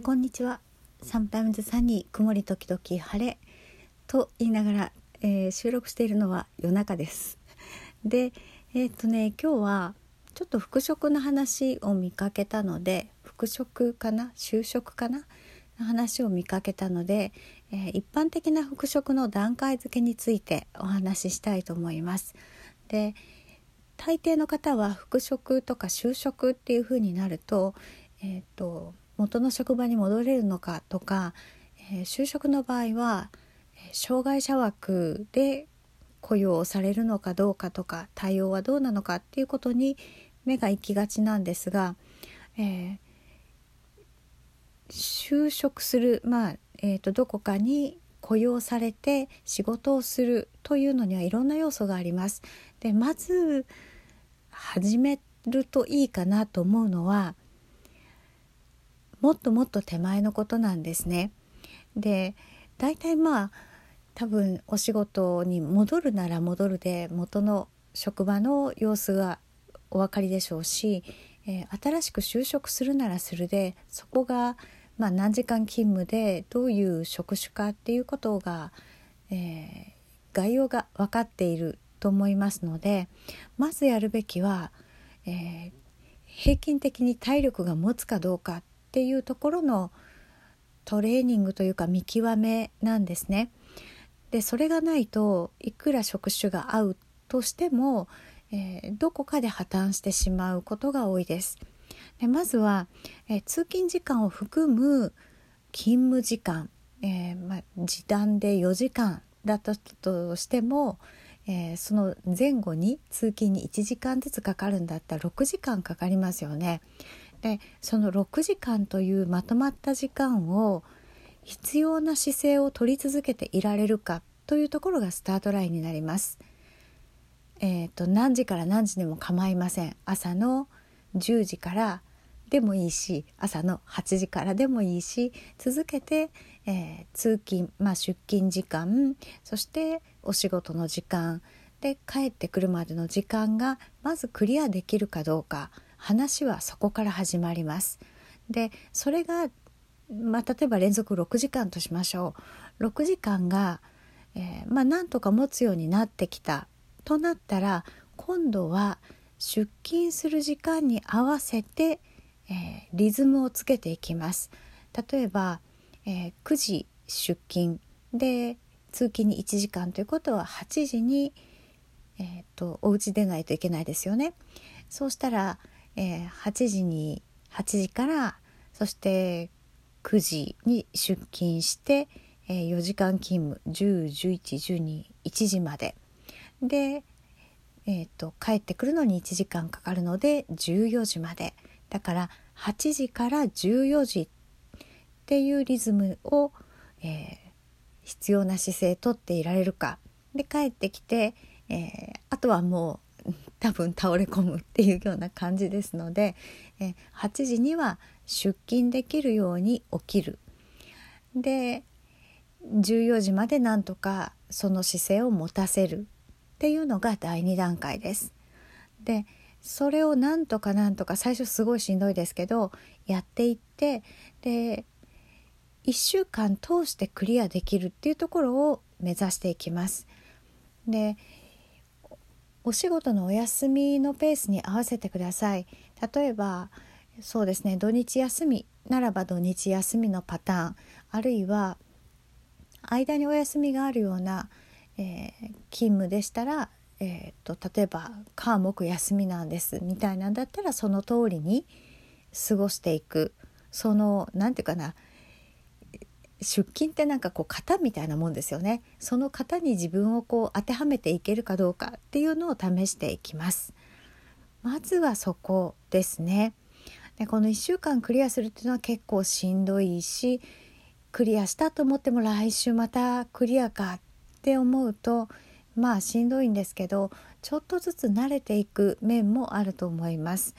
こんにちは。サムタイムズサニー曇り時々晴れと言いながら、えー、収録しているのは夜中です。で、えー、っとね今日はちょっと復職の話を見かけたので復職かな？就職かな？話を見かけたので、えー、一般的な復職の段階付けについてお話ししたいと思います。で大抵の方は復職とか就職っていう風になると,、えーと元の職場に戻れるのかとか、えー、就職の場合は障害者枠で雇用されるのかどうかとか対応はどうなのかっていうことに目が行きがちなんですが、えー、就職する、まあえーと、どこかに雇用されて仕事をするというのにはいろんな要素があります。でまず始めるといいかなと思うのはもっともっと手前のことなんですね。で大体まあ多分お仕事に戻るなら戻るで元の職場の様子がお分かりでしょうし、えー、新しく就職するならするでそこが、まあ、何時間勤務でどういう職種かっていうことが、えー、概要が分かっていると思いますのでまずやるべきは、えー、平均的に体力が持つかどうかっっていうところのトレーニングというか見極めなんですね。でそれがないといくら職種が合うとしても、えー、どこかで破綻してしまうことが多いです。でまずは、えー、通勤時間を含む勤務時間、えー、まあ、時短で4時間だったとしても、えその前後に通勤に1時間ずつかかるんだったら6時間かかりますよね。でその6時間というまとまった時間を必要な姿勢を取り続けていられるかというところがスタートラインになります。えーと、何時から何時でも構いません朝の10時からでもいいし朝の8時からでもいいし続けて、えー、通勤、まあ、出勤時間そしてお仕事の時間で帰ってくるまでの時間がまずクリアできるかどうか話はそこから始まります。でそれが、まあ、例えば連続6時間としましょう6時間が、えー、まあ、なんとか持つようになってきたとなったら今度は出勤する時間に合わせて、えー、リズムをつけていきます。例えば、えー、9時出勤で通勤に1時間ということは8時に、えーと、とお家出ないといけないですよね。そうしたら、えー、8時に8時からそして9時に出勤して、えー、4時間勤務101112時まで。で、えーと、帰ってくるのに1時間かかるので14時まで。だから8時から14時っていうリズムを、えー、必要な姿勢とっていられるか。で帰ってきて、えー、あとはもう多分倒れ込むっていうような感じですので、え8時には出勤できるように起きる。で14時までなんとかその姿勢を持たせるっていうのが第2段階です。でそれをなんとかなんとか最初すごいしんどいですけどやっていってで1週間通してクリアできるっていうところを目指していきます。でお仕事のお休みのペースに合わせてください。例えばそうですね土日休みならば土日休みのパターンあるいは間にお休みがあるような、えー、勤務でしたら、えーと、例えば火木休みなんですみたいなんだったらその通りに過ごしていく。その何て言うかな出勤ってなんかこう型みたいなもんですよね。その型に自分をこう当てはめていけるかどうかっていうのを試していきます。まずはそこですね。でこの1週間クリアするっていうのは結構しんどいしクリアしたと思っても来週またクリアかって思うとまあしんどいんですけどちょっとずつ慣れていく面もあると思います。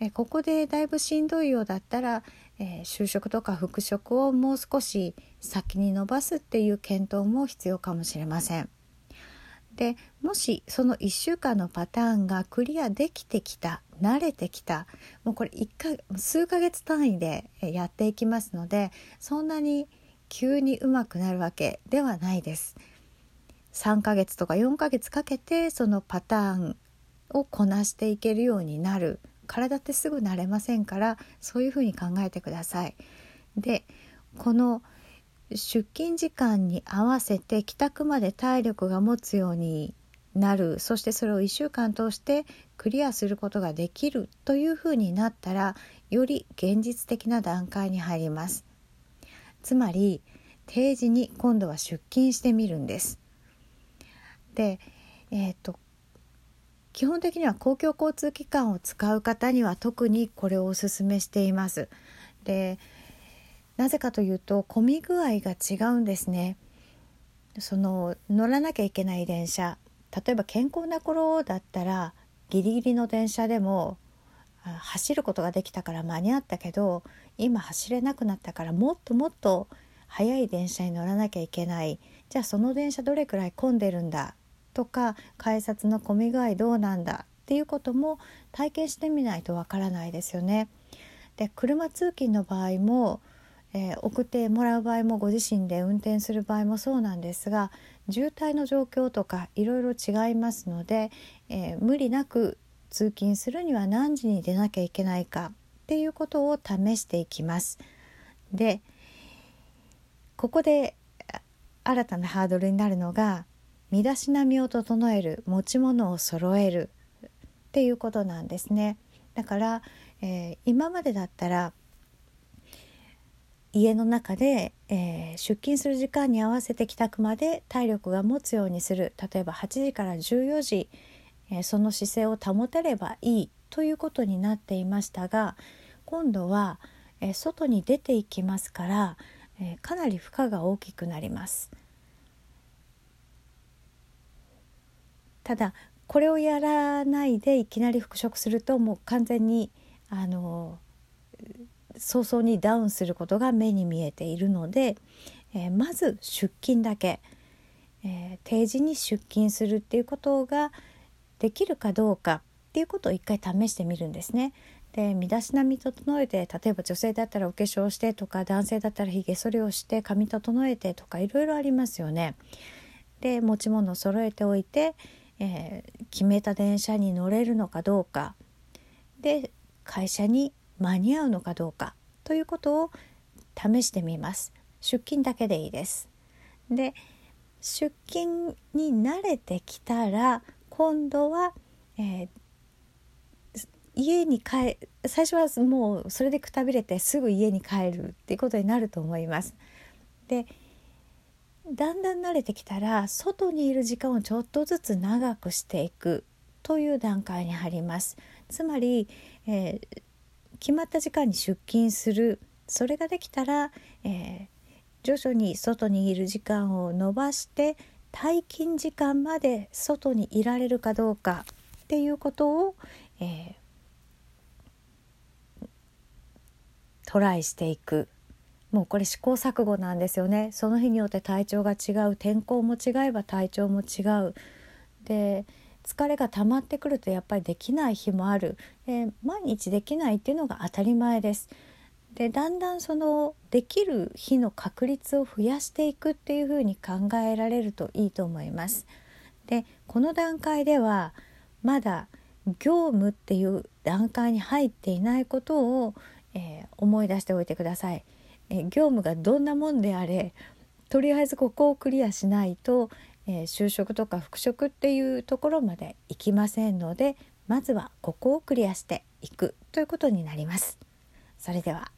えここでだいぶしんどいようだったらえー、就職とか復職をもう少し先に伸ばすっていう検討も必要かもしれません。でもしその1週間のパターンがクリアできてきた慣れてきたもうこれ1か数ヶ月単位でやっていきますのでそんなに急にうまくなるわけではないです。3ヶ月とか4ヶ月かけてそのパターンをこなしていけるようになる体ってすぐ慣れませんからそういうふうに考えてください。でこの出勤時間に合わせて帰宅まで体力が持つようになる。そしてそれを1週間通してクリアすることができるというふうになったらより現実的な段階に入ります。つまり定時に今度は出勤してみるんです。でえっ、と基本的には公共交通機関を使う方には特にこれをお勧めしています。でなぜかというと混み具合が違うんですね。その乗らなきゃいけない電車例えば健康な頃だったらギリギリの電車でも走ることができたから間に合ったけど今走れなくなったからもっともっと速い電車に乗らなきゃいけない。じゃあその電車どれくらい混んでるんだとか改札の混み具合どうなんだっていうことも体験してみないとわからないですよね。で車通勤の場合もえー、送ってもらう場合もご自身で運転する場合もそうなんですが渋滞の状況とかいろいろ違いますので、えー、無理なく通勤するには何時に出なきゃいけないかっていうことを試していきます。でここで新たなハードルになるのが身だしなみを整える持ち物を揃えるっていうことなんですね。だから、えー、今までだったら家の中で、えー、出勤する時間に合わせて帰宅まで体力が持つようにする例えば8時から14時、えー、その姿勢を保てればいいということになっていましたが今度は、えー、外に出ていきますから、えかなり負荷が大きくなります。ただこれをやらないでいきなり復職するともう完全にあの早々にダウンすることが目に見えているので、えー、まず出勤だけ、えー、定時に出勤するっていうことができるかどうかっていうことを一回試してみるんですね。で身だしなみ整えて例えば女性だったらお化粧してとか男性だったらひげ剃りをして髪整えてとかいろいろありますよね。で持ち物揃えておいて、えー、決めた電車に乗れるのかどうか。で会社に間に合うのかどうか。ということを試してみます。出勤だけでいいです。で出勤に慣れてきたら今度は、えー、家に帰最初はもうそれでくたびれてすぐ家に帰るっていうことになると思います。でだんだん慣れてきたら外にいる時間をちょっとずつ長くしていく。という段階に入ります。つまり、えー、決まった時間に出勤する。それができたら、えー、徐々に外にいる時間を延ばして退勤時間まで外にいられるかどうかっていうことを、えー、トライしていく。もうこれ試行錯誤なんですよねその日によって体調が違う天候も違えば体調も違うで疲れが溜まってくるとやっぱりできない日もある、えー、毎日できないっていうのが当たり前です。でだんだんそのできる日の確率を増やしていくっていうふうに考えられるといいと思います。でこの段階ではまだ業務っていう段階に入っていないことを、えー、思い出しておいてください。え、業務がどんなもんであれとりあえずここをクリアしないと、え、就職とか復職っていうところまで行きませんのでまずはここをクリアしていくということになります。それでは